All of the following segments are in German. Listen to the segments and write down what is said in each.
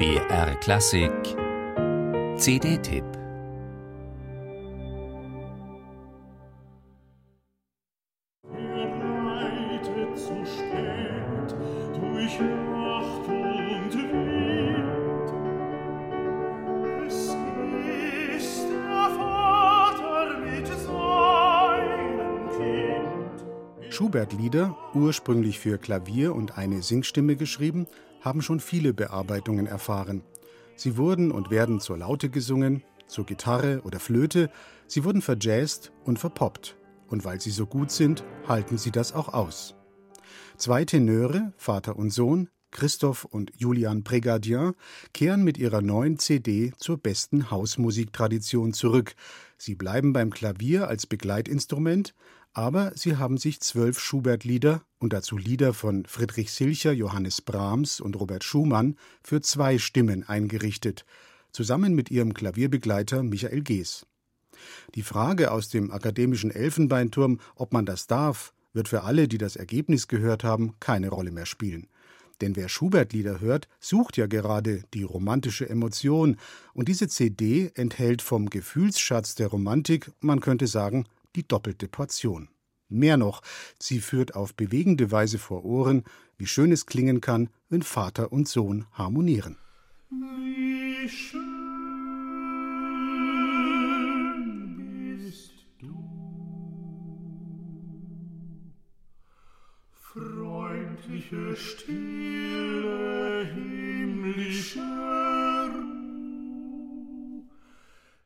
BR Klassik. CD-Tipp Schubert-Lieder, ursprünglich für Klavier und eine Singstimme geschrieben, haben schon viele Bearbeitungen erfahren. Sie wurden und werden zur Laute gesungen, zur Gitarre oder Flöte, sie wurden verjazzt und verpoppt. Und weil sie so gut sind, halten sie das auch aus. Zwei Tenöre, Vater und Sohn, Christoph und Julian Prégardien, kehren mit ihrer neuen CD zur besten Hausmusiktradition zurück. Sie bleiben beim Klavier als Begleitinstrument, aber sie haben sich zwölf Schubert-Lieder und dazu Lieder von Friedrich Silcher, Johannes Brahms und Robert Schumann für zwei Stimmen eingerichtet, zusammen mit ihrem Klavierbegleiter Michael Gees. Die Frage aus dem akademischen Elfenbeinturm, ob man das darf, wird für alle, die das Ergebnis gehört haben, keine Rolle mehr spielen. Denn wer Schubert-Lieder hört, sucht ja gerade die romantische Emotion, und diese CD enthält vom Gefühlsschatz der Romantik, man könnte sagen, die doppelte Portion. Mehr noch, sie führt auf bewegende Weise vor Ohren, wie schön es klingen kann, wenn Vater und Sohn harmonieren. Wie schön freundliche, stille, himmlische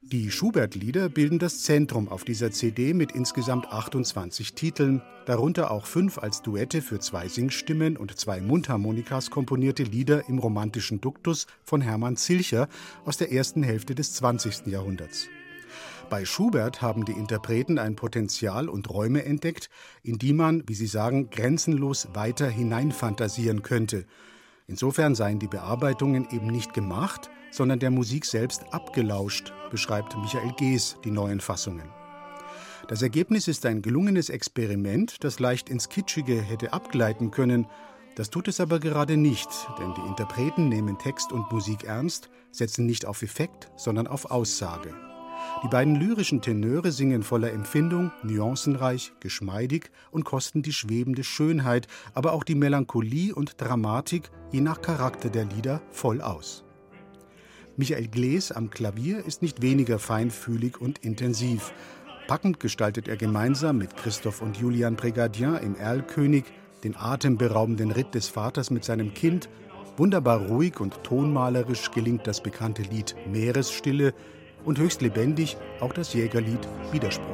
Die Schubert-Lieder bilden das Zentrum auf dieser CD mit insgesamt 28 Titeln, darunter auch fünf als Duette für zwei Singstimmen und zwei Mundharmonikas komponierte Lieder im romantischen Duktus von Hermann Zilcher aus der ersten Hälfte des 20. Jahrhunderts. Bei Schubert haben die Interpreten ein Potenzial und Räume entdeckt, in die man, wie sie sagen, grenzenlos weiter hineinfantasieren könnte. Insofern seien die Bearbeitungen eben nicht gemacht, sondern der Musik selbst abgelauscht, beschreibt Michael Gees die neuen Fassungen. Das Ergebnis ist ein gelungenes Experiment, das leicht ins Kitschige hätte abgleiten können. Das tut es aber gerade nicht, denn die Interpreten nehmen Text und Musik ernst, setzen nicht auf Effekt, sondern auf Aussage. Die beiden lyrischen Tenöre singen voller Empfindung, nuancenreich, geschmeidig und kosten die schwebende Schönheit, aber auch die Melancholie und Dramatik, je nach Charakter der Lieder, voll aus. Michael Glees am Klavier ist nicht weniger feinfühlig und intensiv. Packend gestaltet er gemeinsam mit Christoph und Julian Brigadier im Erlkönig den atemberaubenden Ritt des Vaters mit seinem Kind. Wunderbar ruhig und tonmalerisch gelingt das bekannte Lied Meeresstille und höchst lebendig auch das Jägerlied Widerspruch.